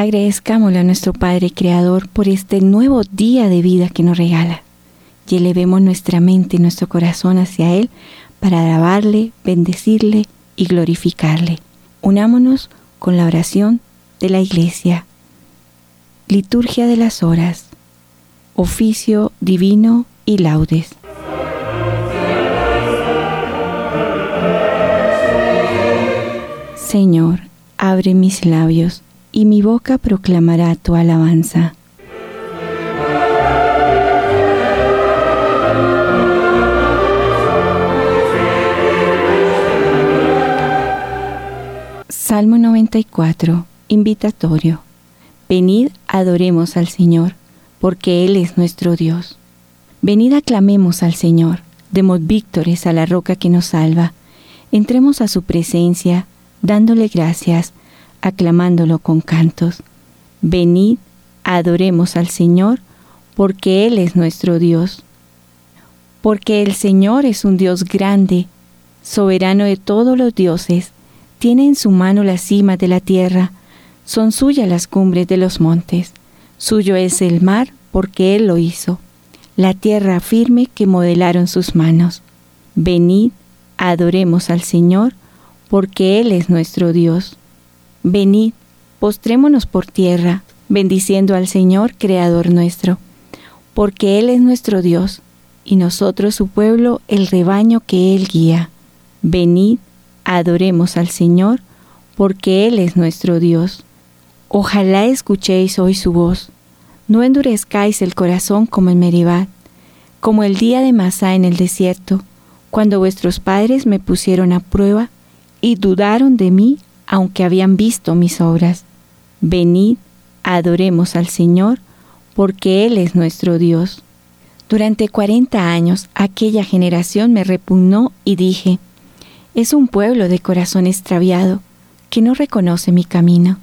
Agradezcámosle a nuestro Padre Creador por este nuevo día de vida que nos regala. Y elevemos nuestra mente y nuestro corazón hacia Él para alabarle, bendecirle y glorificarle. Unámonos con la oración de la Iglesia. Liturgia de las Horas. Oficio divino y laudes. Señor, abre mis labios y mi boca proclamará tu alabanza. Salmo 94, invitatorio. Venid, adoremos al Señor, porque Él es nuestro Dios. Venid, aclamemos al Señor, demos víctores a la roca que nos salva. Entremos a su presencia, dándole gracias, aclamándolo con cantos. Venid, adoremos al Señor, porque Él es nuestro Dios. Porque el Señor es un Dios grande, soberano de todos los dioses, tiene en su mano la cima de la tierra, son suyas las cumbres de los montes, suyo es el mar, porque Él lo hizo, la tierra firme que modelaron sus manos. Venid, adoremos al Señor, porque Él es nuestro Dios. Venid, postrémonos por tierra, bendiciendo al Señor, Creador nuestro, porque Él es nuestro Dios, y nosotros su pueblo, el rebaño que Él guía. Venid, adoremos al Señor, porque Él es nuestro Dios. Ojalá escuchéis hoy su voz, no endurezcáis el corazón como en Meribad, como el día de Masá en el desierto, cuando vuestros padres me pusieron a prueba y dudaron de mí aunque habían visto mis obras. Venid, adoremos al Señor, porque Él es nuestro Dios. Durante cuarenta años aquella generación me repugnó y dije, es un pueblo de corazón extraviado, que no reconoce mi camino.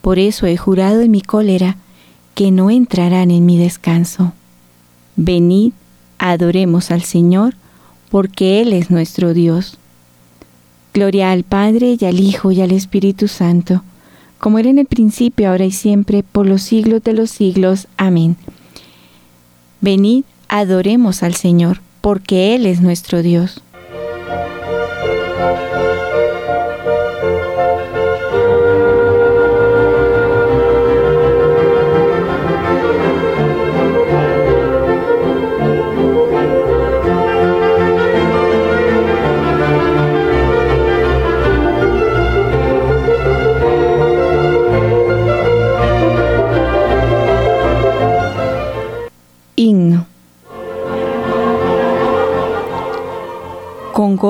Por eso he jurado en mi cólera que no entrarán en mi descanso. Venid, adoremos al Señor, porque Él es nuestro Dios. Gloria al Padre y al Hijo y al Espíritu Santo, como era en el principio, ahora y siempre, por los siglos de los siglos. Amén. Venid, adoremos al Señor, porque Él es nuestro Dios.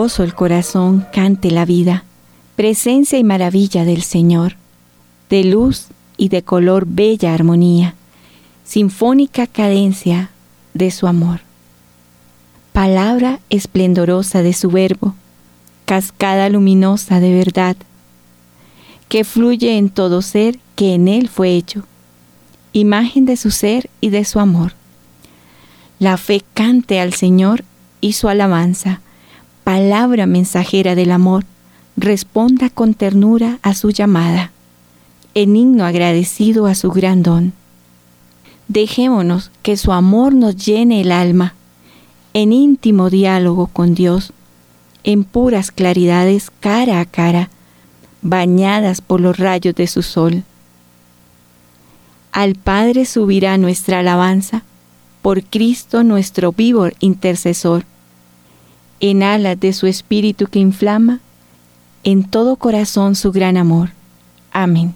El corazón cante la vida, presencia y maravilla del Señor, de luz y de color bella armonía, sinfónica cadencia de su amor. Palabra esplendorosa de su verbo, cascada luminosa de verdad, que fluye en todo ser que en él fue hecho, imagen de su ser y de su amor. La fe cante al Señor y su alabanza, palabra mensajera del amor, responda con ternura a su llamada, en himno agradecido a su gran don. Dejémonos que su amor nos llene el alma, en íntimo diálogo con Dios, en puras claridades cara a cara, bañadas por los rayos de su sol. Al Padre subirá nuestra alabanza, por Cristo nuestro vivo intercesor en alas de su espíritu que inflama, en todo corazón su gran amor. Amén.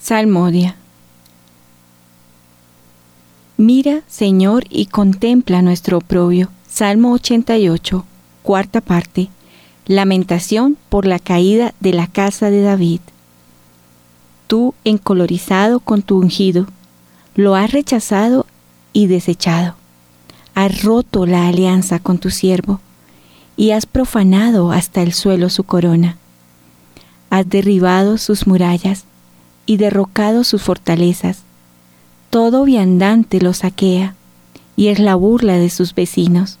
Salmodia. Mira, Señor, y contempla nuestro oprobio. Salmo 88, cuarta parte. Lamentación por la caída de la casa de David. tú encolorizado con tu ungido, lo has rechazado y desechado. Has roto la alianza con tu siervo y has profanado hasta el suelo su corona. Has derribado sus murallas y derrocado sus fortalezas. Todo viandante lo saquea y es la burla de sus vecinos.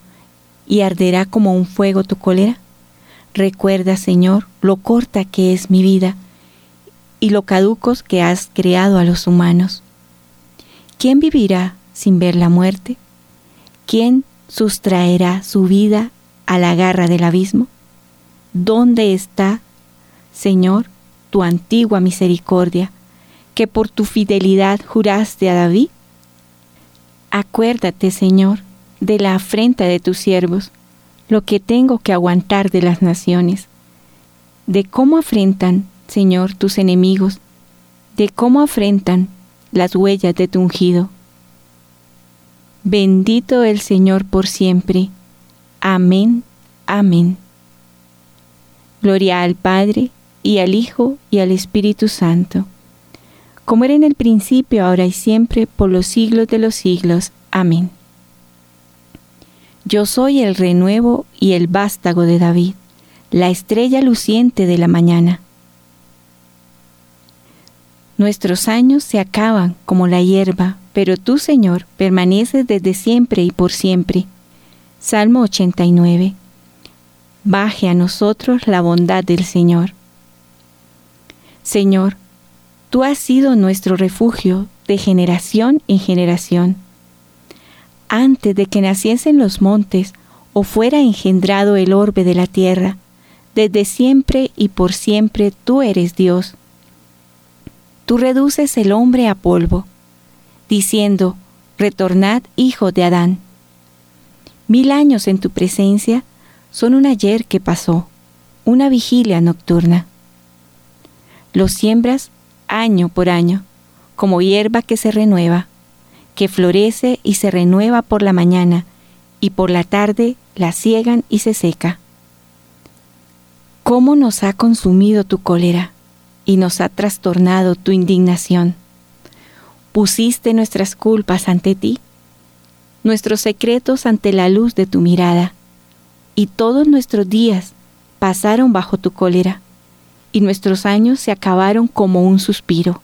y arderá como un fuego tu cólera? Recuerda, Señor, lo corta que es mi vida y lo caducos que has creado a los humanos. ¿Quién vivirá sin ver la muerte? ¿Quién sustraerá su vida a la garra del abismo? ¿Dónde está, Señor, tu antigua misericordia, que por tu fidelidad juraste a David? Acuérdate, Señor, de la afrenta de tus siervos, lo que tengo que aguantar de las naciones, de cómo afrentan, Señor, tus enemigos, de cómo afrentan las huellas de tu ungido. Bendito el Señor por siempre. Amén, amén. Gloria al Padre, y al Hijo, y al Espíritu Santo, como era en el principio, ahora y siempre, por los siglos de los siglos. Amén. Yo soy el renuevo y el vástago de David, la estrella luciente de la mañana. Nuestros años se acaban como la hierba, pero tú, Señor, permaneces desde siempre y por siempre. Salmo 89. Baje a nosotros la bondad del Señor. Señor, tú has sido nuestro refugio de generación en generación. Antes de que naciesen los montes o fuera engendrado el orbe de la tierra, desde siempre y por siempre tú eres Dios tú reduces el hombre a polvo, diciendo, retornad hijo de Adán. Mil años en tu presencia son un ayer que pasó, una vigilia nocturna. Los siembras año por año, como hierba que se renueva, que florece y se renueva por la mañana, y por la tarde la ciegan y se seca. ¿Cómo nos ha consumido tu cólera? y nos ha trastornado tu indignación. Pusiste nuestras culpas ante ti, nuestros secretos ante la luz de tu mirada, y todos nuestros días pasaron bajo tu cólera, y nuestros años se acabaron como un suspiro.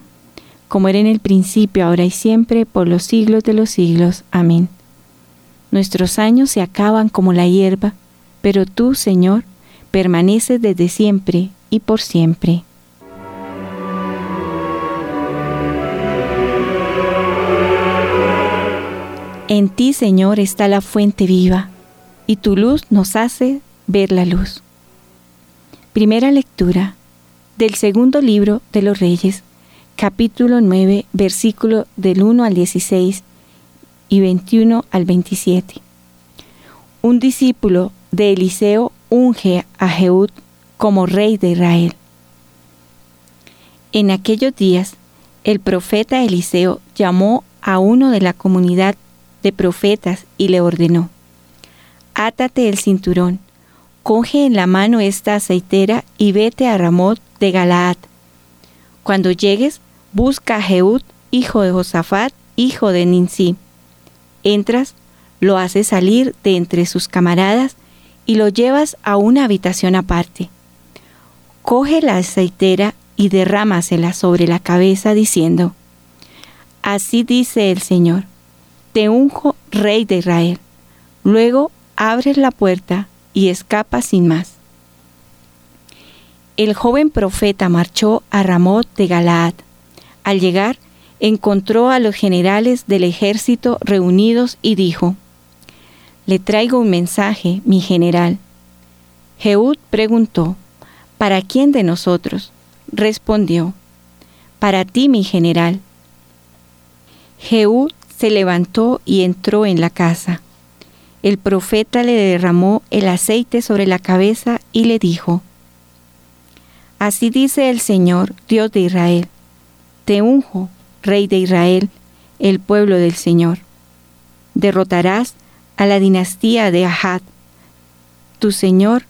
como era en el principio, ahora y siempre, por los siglos de los siglos. Amén. Nuestros años se acaban como la hierba, pero tú, Señor, permanece desde siempre y por siempre. En ti, Señor, está la fuente viva, y tu luz nos hace ver la luz. Primera lectura del segundo libro de los Reyes, capítulo 9, versículo del 1 al 16 y 21 al 27. Un discípulo de Eliseo unge a Jehud como rey de Israel. En aquellos días, el profeta Eliseo llamó a uno de la comunidad de profetas y le ordenó, Átate el cinturón, coge en la mano esta aceitera y vete a Ramot de Galaad. Cuando llegues, busca a Jehud, hijo de Josafat, hijo de Ninsi. Entras, lo haces salir de entre sus camaradas y lo llevas a una habitación aparte. Coge la aceitera y derrámasela sobre la cabeza diciendo, Así dice el Señor, te unjo rey de Israel. Luego abres la puerta y escapa sin más. El joven profeta marchó a Ramot de Galaad. Al llegar, encontró a los generales del ejército reunidos y dijo, Le traigo un mensaje, mi general. Jehud preguntó, ¿Para quién de nosotros? Respondió, Para ti, mi general. Jehud se levantó y entró en la casa. El profeta le derramó el aceite sobre la cabeza y le dijo, Así dice el Señor, Dios de Israel, te unjo, Rey de Israel, el pueblo del Señor. Derrotarás a la dinastía de Ahad, tu Señor.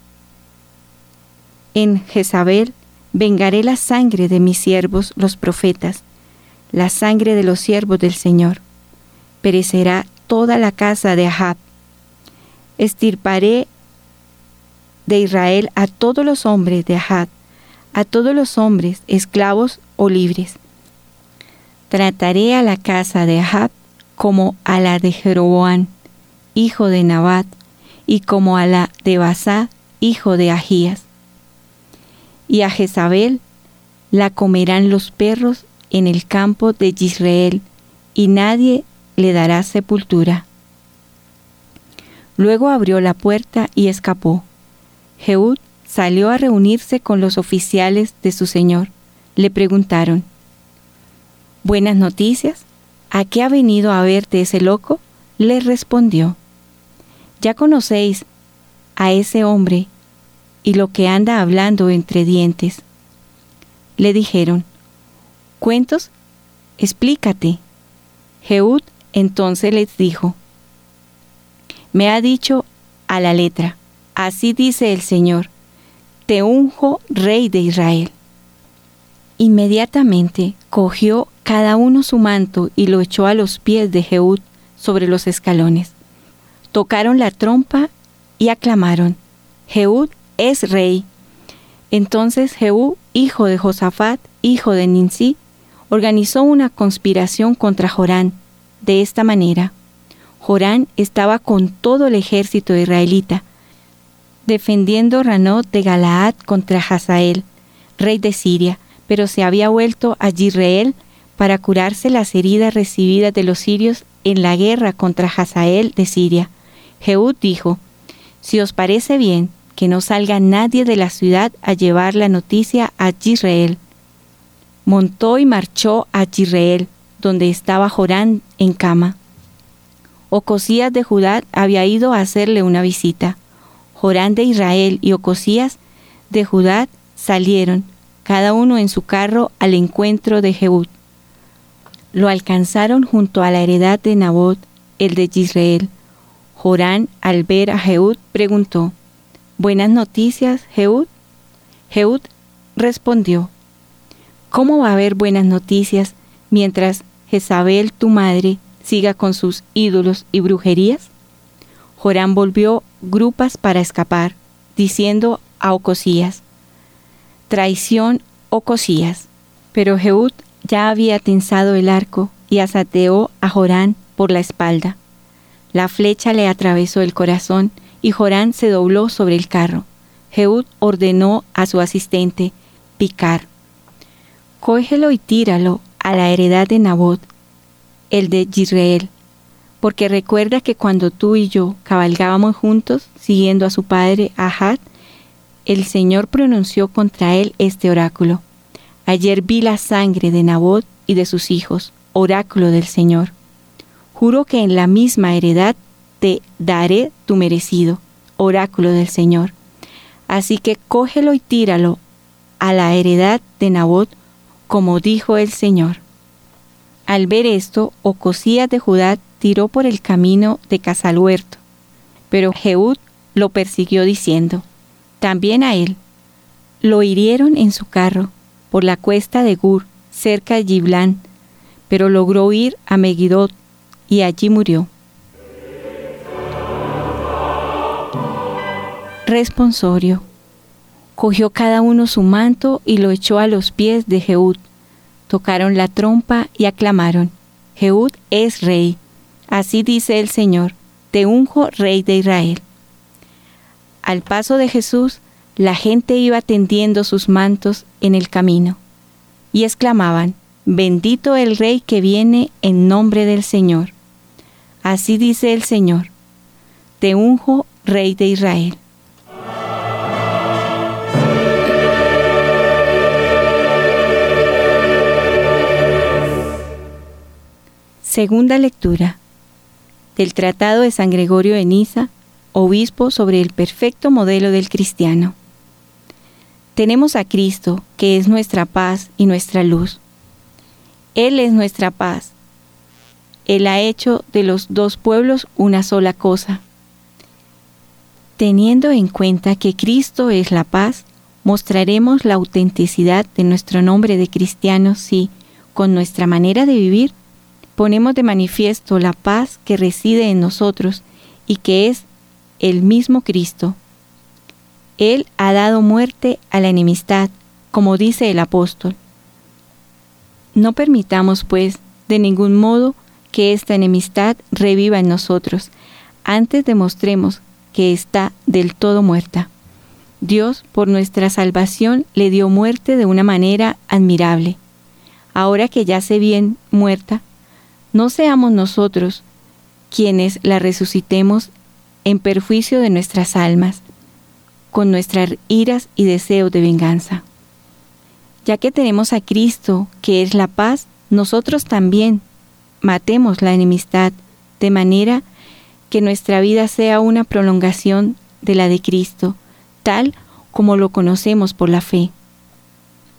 En Jezabel vengaré la sangre de mis siervos los profetas, la sangre de los siervos del Señor. Perecerá toda la casa de Ahab estirparé de Israel a todos los hombres de Ahad, a todos los hombres, esclavos o libres. Trataré a la casa de Ahab como a la de Jeroboam, hijo de Nabat, y como a la de Basá, hijo de Ahías. Y a Jezabel la comerán los perros en el campo de Israel, y nadie le dará sepultura. Luego abrió la puerta y escapó. Jehud salió a reunirse con los oficiales de su señor. Le preguntaron, ¿Buenas noticias? ¿A qué ha venido a verte ese loco? Le respondió, Ya conocéis a ese hombre y lo que anda hablando entre dientes. Le dijeron, ¿Cuentos? Explícate. Jehud entonces les dijo, me ha dicho a la letra, así dice el Señor, te unjo rey de Israel. Inmediatamente cogió cada uno su manto y lo echó a los pies de Jehud sobre los escalones. Tocaron la trompa y aclamaron, Jehud es rey. Entonces Jehud, hijo de Josafat, hijo de Ninsi, organizó una conspiración contra Jorán, de esta manera. Jorán estaba con todo el ejército israelita, defendiendo Ranot de Galaad contra Hazael, rey de Siria, pero se había vuelto a Yisrael para curarse las heridas recibidas de los sirios en la guerra contra Hazael de Siria. Jehud dijo, Si os parece bien, que no salga nadie de la ciudad a llevar la noticia a Yisrael. Montó y marchó a Yisrael, donde estaba Jorán en cama. Ocosías de Judá había ido a hacerle una visita. Jorán de Israel y Ocosías de Judá salieron, cada uno en su carro, al encuentro de Jehud. Lo alcanzaron junto a la heredad de Nabot, el de Israel. Jorán, al ver a Jehud, preguntó, ¿Buenas noticias, Jehud? Jehud respondió, ¿Cómo va a haber buenas noticias mientras Jezabel, tu madre, siga con sus ídolos y brujerías? Jorán volvió grupas para escapar, diciendo a Ocosías, traición Ocosías. Pero Jehud ya había tensado el arco y asateó a Jorán por la espalda. La flecha le atravesó el corazón y Jorán se dobló sobre el carro. Jehud ordenó a su asistente, picar. Cógelo y tíralo a la heredad de Nabot, el de Israel, porque recuerda que cuando tú y yo cabalgábamos juntos siguiendo a su padre Ahad, el Señor pronunció contra él este oráculo. Ayer vi la sangre de Nabot y de sus hijos, oráculo del Señor. Juro que en la misma heredad te daré tu merecido, oráculo del Señor. Así que cógelo y tíralo a la heredad de Nabot como dijo el Señor. Al ver esto, Ocosías de Judá tiró por el camino de Casaluerto, pero Jehud lo persiguió diciendo, también a él. Lo hirieron en su carro por la cuesta de Gur, cerca de Giblán, pero logró huir a Megidot y allí murió. Responsorio. Cogió cada uno su manto y lo echó a los pies de Jehud. Tocaron la trompa y aclamaron, Jehud es rey. Así dice el Señor, te unjo rey de Israel. Al paso de Jesús, la gente iba tendiendo sus mantos en el camino y exclamaban, Bendito el Rey que viene en nombre del Señor. Así dice el Señor, te unjo Rey de Israel. Segunda lectura del Tratado de San Gregorio de Niza, obispo sobre el perfecto modelo del cristiano. Tenemos a Cristo, que es nuestra paz y nuestra luz. Él es nuestra paz. Él ha hecho de los dos pueblos una sola cosa. Teniendo en cuenta que Cristo es la paz, mostraremos la autenticidad de nuestro nombre de cristianos si, con nuestra manera de vivir, ponemos de manifiesto la paz que reside en nosotros y que es el mismo Cristo. Él ha dado muerte a la enemistad, como dice el apóstol. No permitamos, pues, de ningún modo que esta enemistad reviva en nosotros, antes demostremos que está del todo muerta. Dios, por nuestra salvación, le dio muerte de una manera admirable. Ahora que ya se bien muerta, no seamos nosotros quienes la resucitemos en perjuicio de nuestras almas, con nuestras iras y deseos de venganza. Ya que tenemos a Cristo, que es la paz, nosotros también matemos la enemistad, de manera que nuestra vida sea una prolongación de la de Cristo, tal como lo conocemos por la fe.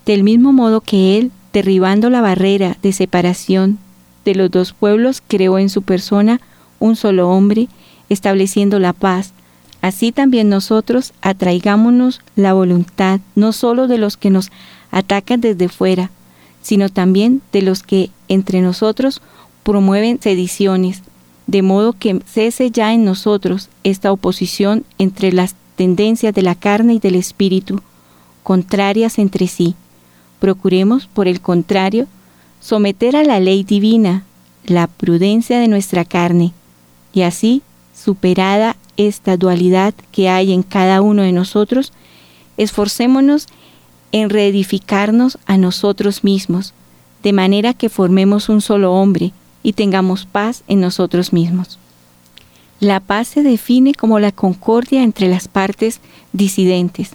Del mismo modo que Él, derribando la barrera de separación de los dos pueblos, creó en su persona un solo hombre, estableciendo la paz, así también nosotros atraigámonos la voluntad no solo de los que nos atacan desde fuera, sino también de los que entre nosotros promueven sediciones, de modo que cese ya en nosotros esta oposición entre las tendencias de la carne y del espíritu, contrarias entre sí. Procuremos, por el contrario, someter a la ley divina la prudencia de nuestra carne, y así, superada esta dualidad que hay en cada uno de nosotros, esforcémonos en reedificarnos a nosotros mismos, de manera que formemos un solo hombre y tengamos paz en nosotros mismos. La paz se define como la concordia entre las partes disidentes.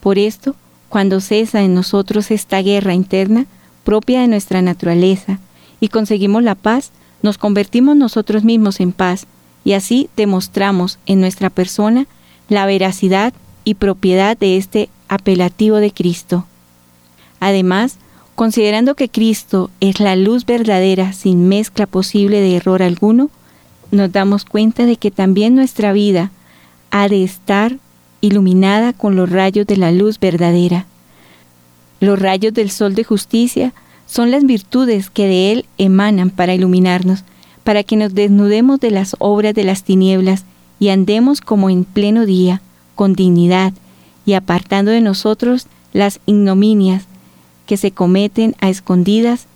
Por esto, cuando cesa en nosotros esta guerra interna propia de nuestra naturaleza y conseguimos la paz, nos convertimos nosotros mismos en paz y así demostramos en nuestra persona la veracidad y propiedad de este apelativo de Cristo. Además, considerando que Cristo es la luz verdadera sin mezcla posible de error alguno, nos damos cuenta de que también nuestra vida ha de estar iluminada con los rayos de la luz verdadera. Los rayos del sol de justicia son las virtudes que de él emanan para iluminarnos, para que nos desnudemos de las obras de las tinieblas y andemos como en pleno día, con dignidad, y apartando de nosotros las ignominias que se cometen a escondidas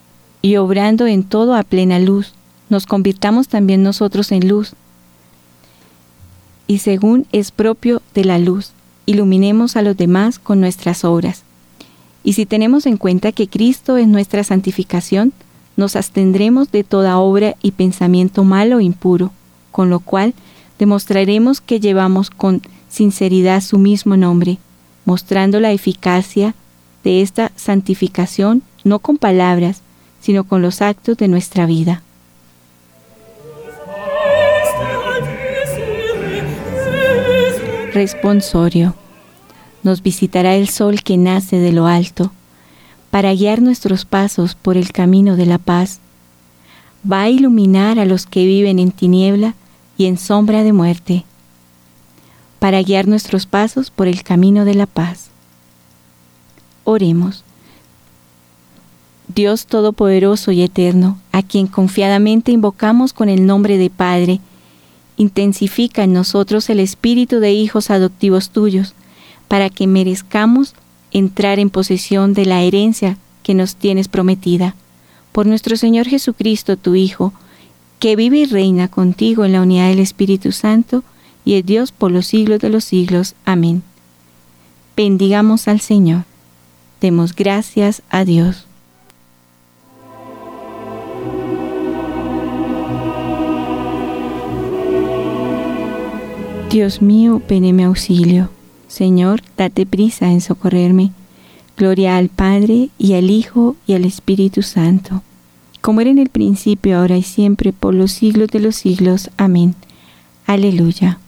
y obrando en todo a plena luz, nos convirtamos también nosotros en luz. Y según es propio de la luz, iluminemos a los demás con nuestras obras. Y si tenemos en cuenta que Cristo es nuestra santificación, nos abstendremos de toda obra y pensamiento malo e impuro, con lo cual demostraremos que llevamos con sinceridad su mismo nombre, mostrando la eficacia de esta santificación no con palabras, sino con los actos de nuestra vida. Responsorio. Nos visitará el sol que nace de lo alto, para guiar nuestros pasos por el camino de la paz. Va a iluminar a los que viven en tiniebla y en sombra de muerte, para guiar nuestros pasos por el camino de la paz. Oremos. Dios Todopoderoso y Eterno, a quien confiadamente invocamos con el nombre de Padre, intensifica en nosotros el espíritu de hijos adoptivos tuyos, para que merezcamos entrar en posesión de la herencia que nos tienes prometida. Por nuestro Señor Jesucristo, tu Hijo, que vive y reina contigo en la unidad del Espíritu Santo, y es Dios por los siglos de los siglos. Amén. Bendigamos al Señor. Demos gracias a Dios. Dios mío, ven auxilio. Señor, date prisa en socorrerme. Gloria al Padre, y al Hijo, y al Espíritu Santo, como era en el principio, ahora y siempre, por los siglos de los siglos. Amén. Aleluya.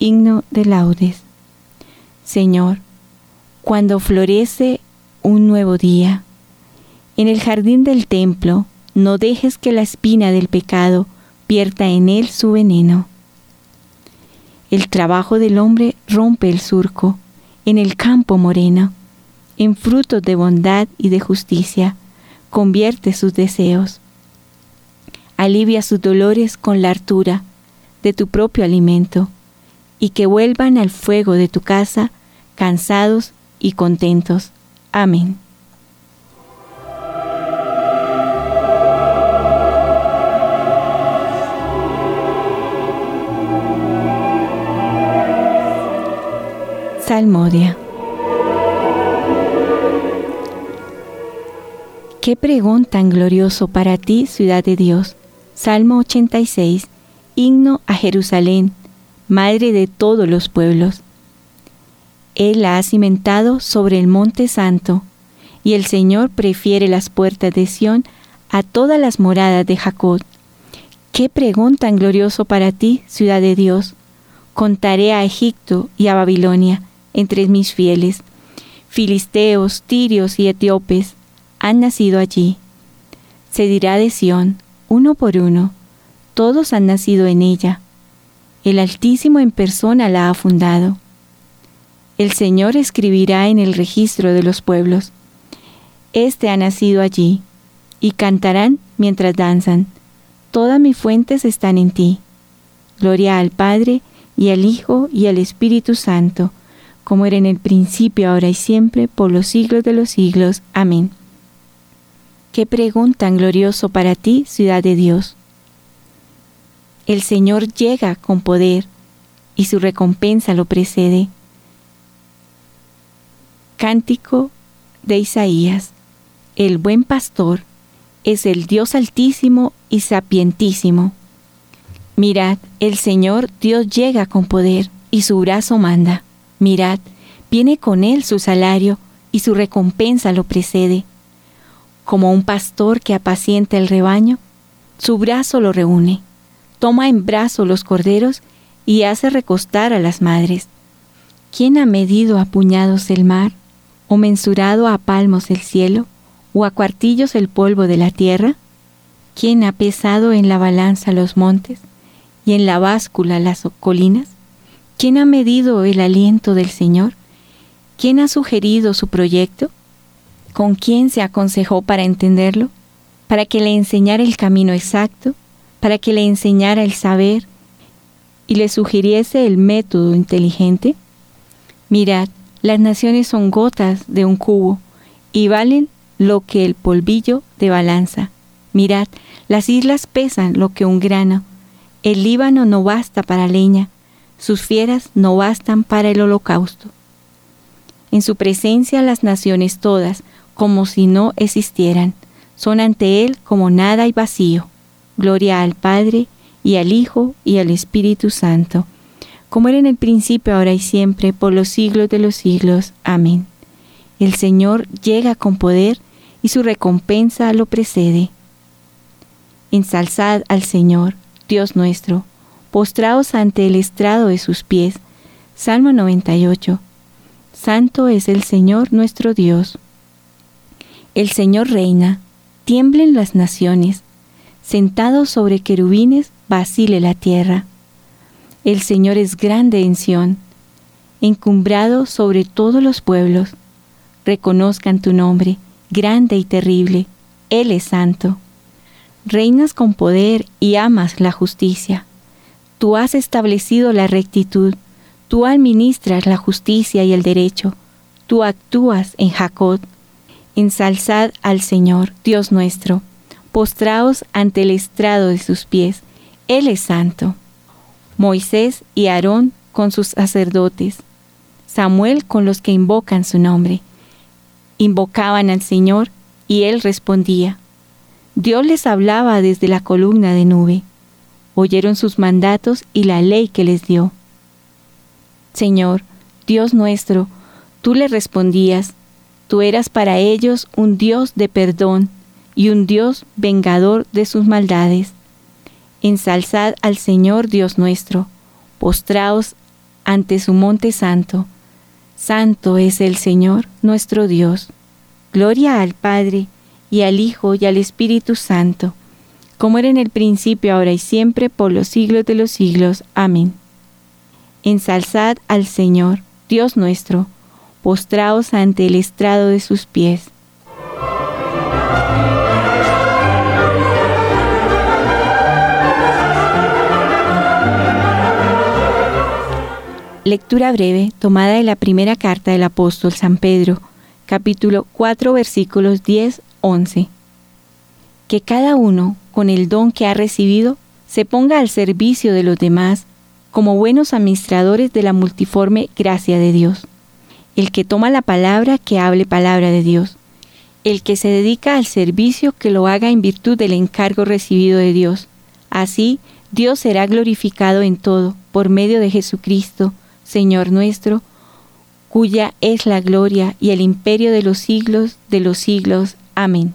Himno de laudes. Señor, cuando florece un nuevo día, en el jardín del templo, no dejes que la espina del pecado pierta en él su veneno el trabajo del hombre rompe el surco en el campo moreno, en frutos de bondad y de justicia, convierte sus deseos. Alivia sus dolores con la hartura de tu propio alimento, y que vuelvan al fuego de tu casa cansados y contentos. Amén. Salmodia. Qué pregón tan glorioso para ti, ciudad de Dios. Salmo 86. Himno a Jerusalén, madre de todos los pueblos. Él la ha cimentado sobre el monte santo, y el Señor prefiere las puertas de Sión a todas las moradas de Jacob. Qué pregón tan glorioso para ti, ciudad de Dios. Contaré a Egipto y a Babilonia entre mis fieles. Filisteos, tirios y etíopes han nacido allí. Se dirá de Sión, uno por uno, todos han nacido en ella. El Altísimo en persona la ha fundado. El Señor escribirá en el registro de los pueblos. Este ha nacido allí, y cantarán mientras danzan. Todas mis fuentes están en ti. Gloria al Padre, y al Hijo, y al Espíritu Santo como era en el principio, ahora y siempre, por los siglos de los siglos. Amén. Qué pregón tan glorioso para ti, ciudad de Dios. El Señor llega con poder y su recompensa lo precede. Cántico de Isaías. El buen pastor es el Dios altísimo y sapientísimo. Mirad, el Señor Dios llega con poder y su brazo manda. Mirad, viene con él su salario y su recompensa lo precede. Como un pastor que apacienta el rebaño, su brazo lo reúne, toma en brazo los corderos y hace recostar a las madres. ¿Quién ha medido a puñados el mar, o mensurado a palmos el cielo, o a cuartillos el polvo de la tierra? ¿Quién ha pesado en la balanza los montes y en la báscula las colinas? ¿Quién ha medido el aliento del Señor? ¿Quién ha sugerido su proyecto? ¿Con quién se aconsejó para entenderlo? ¿Para que le enseñara el camino exacto? ¿Para que le enseñara el saber y le sugiriese el método inteligente? Mirad, las naciones son gotas de un cubo y valen lo que el polvillo de balanza. Mirad, las islas pesan lo que un grano. El Líbano no basta para leña, sus fieras no bastan para el holocausto. En su presencia las naciones todas, como si no existieran, son ante Él como nada y vacío. Gloria al Padre, y al Hijo, y al Espíritu Santo, como era en el principio, ahora y siempre, por los siglos de los siglos. Amén. El Señor llega con poder, y su recompensa lo precede. Ensalzad al Señor, Dios nuestro, postraos ante el estrado de sus pies. Salmo 98. Santo es el Señor nuestro Dios. El Señor reina, tiemblen las naciones, sentado sobre querubines, vacile la tierra. El Señor es grande en Sión, encumbrado sobre todos los pueblos. Reconozcan tu nombre, grande y terrible, Él es santo. Reinas con poder y amas la justicia. Tú has establecido la rectitud, tú administras la justicia y el derecho, tú actúas en Jacob ensalzad al Señor, Dios nuestro, postraos ante el estrado de sus pies, Él es santo. Moisés y Aarón con sus sacerdotes, Samuel con los que invocan su nombre. Invocaban al Señor y Él respondía. Dios les hablaba desde la columna de nube. Oyeron sus mandatos y la ley que les dio. Señor, Dios nuestro, tú le respondías, Tú eras para ellos un Dios de perdón y un Dios vengador de sus maldades. Ensalzad al Señor Dios nuestro, postraos ante su monte santo. Santo es el Señor nuestro Dios. Gloria al Padre, y al Hijo, y al Espíritu Santo, como era en el principio, ahora y siempre, por los siglos de los siglos. Amén. Ensalzad al Señor, Dios nuestro, postraos ante el estrado de sus pies. Lectura breve tomada de la primera carta del apóstol San Pedro, capítulo 4, versículos 10-11. Que cada uno, con el don que ha recibido, se ponga al servicio de los demás como buenos administradores de la multiforme gracia de Dios. El que toma la palabra, que hable palabra de Dios. El que se dedica al servicio, que lo haga en virtud del encargo recibido de Dios. Así, Dios será glorificado en todo, por medio de Jesucristo, Señor nuestro, cuya es la gloria y el imperio de los siglos de los siglos. Amén.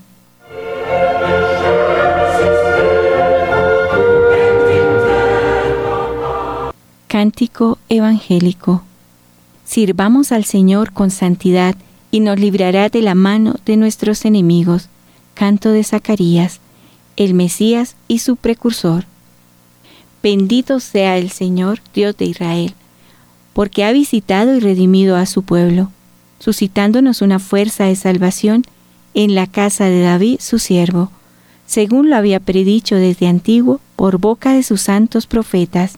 Cántico Evangélico. Sirvamos al Señor con santidad y nos librará de la mano de nuestros enemigos canto de Zacarías, el Mesías y su precursor. Bendito sea el Señor, Dios de Israel, porque ha visitado y redimido a su pueblo, suscitándonos una fuerza de salvación en la casa de David, su siervo, según lo había predicho desde antiguo por boca de sus santos profetas.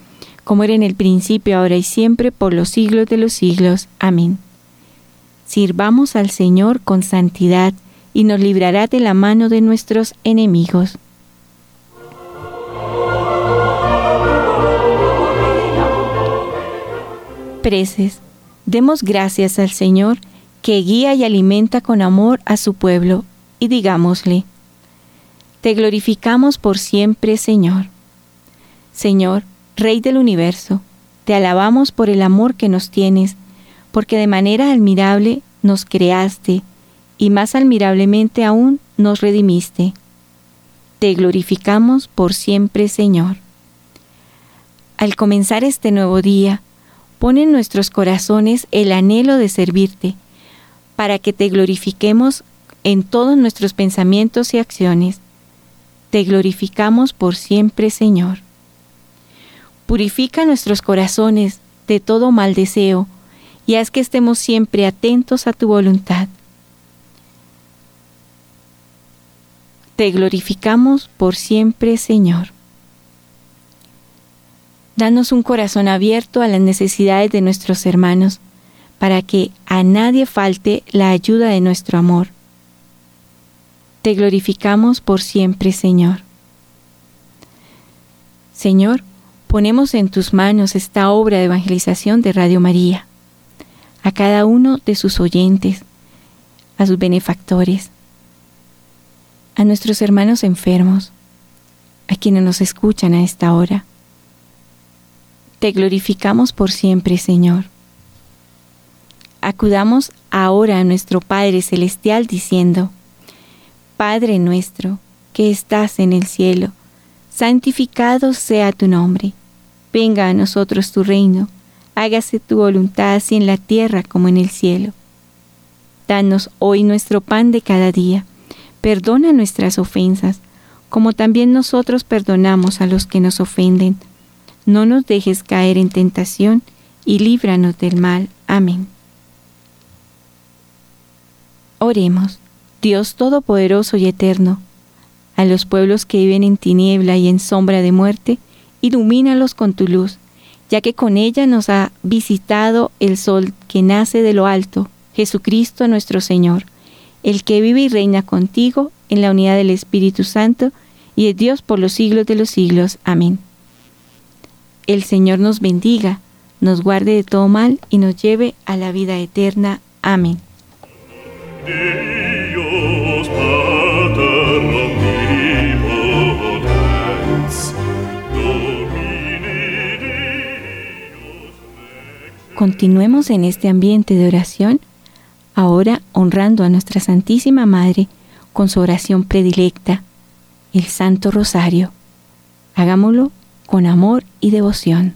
como era en el principio, ahora y siempre, por los siglos de los siglos. Amén. Sirvamos al Señor con santidad, y nos librará de la mano de nuestros enemigos. Preces, demos gracias al Señor que guía y alimenta con amor a su pueblo, y digámosle, Te glorificamos por siempre, Señor. Señor, Rey del universo, te alabamos por el amor que nos tienes, porque de manera admirable nos creaste, y más admirablemente aún nos redimiste. Te glorificamos por siempre, Señor. al comenzar este nuevo día, pon en nuestros corazones el anhelo de servirte, para que te glorifiquemos en todos nuestros pensamientos y acciones. Te glorificamos por siempre, Señor. Purifica nuestros corazones de todo mal deseo y haz que estemos siempre atentos a tu voluntad. Te glorificamos por siempre, Señor. Danos un corazón abierto a las necesidades de nuestros hermanos, para que a nadie falte la ayuda de nuestro amor. Te glorificamos por siempre, Señor. Señor, ponemos en tus manos esta obra de evangelización de Radio María, a cada uno de sus oyentes, a sus benefactores, a nuestros hermanos enfermos, a quienes nos escuchan a esta hora. Te glorificamos por siempre, Señor. Acudamos ahora a nuestro Padre Celestial diciendo, Padre nuestro, que estás en el cielo, santificado sea tu nombre, venga a nosotros tu reino, hágase tu voluntad así en la tierra como en el cielo. Danos hoy nuestro pan de cada día Perdona nuestras ofensas, como también nosotros perdonamos a los que nos ofenden. No nos dejes caer en tentación, y líbranos del mal. Amén. Oremos, Dios Todopoderoso y Eterno, a los pueblos que viven en tiniebla y en sombra de muerte, ilumínalos con tu luz, ya que con ella nos ha visitado el sol que nace de lo alto, Jesucristo nuestro Señor el que vive y reina contigo en la unidad del Espíritu Santo y de Dios por los siglos de los siglos. Amén. El Señor nos bendiga, nos guarde de todo mal y nos lleve a la vida eterna. Amén. Continuemos en este ambiente de oración ahora honrando a nuestra Santísima Madre con su oración predilecta, el Santo Rosario. Hagámoslo con amor y devoción.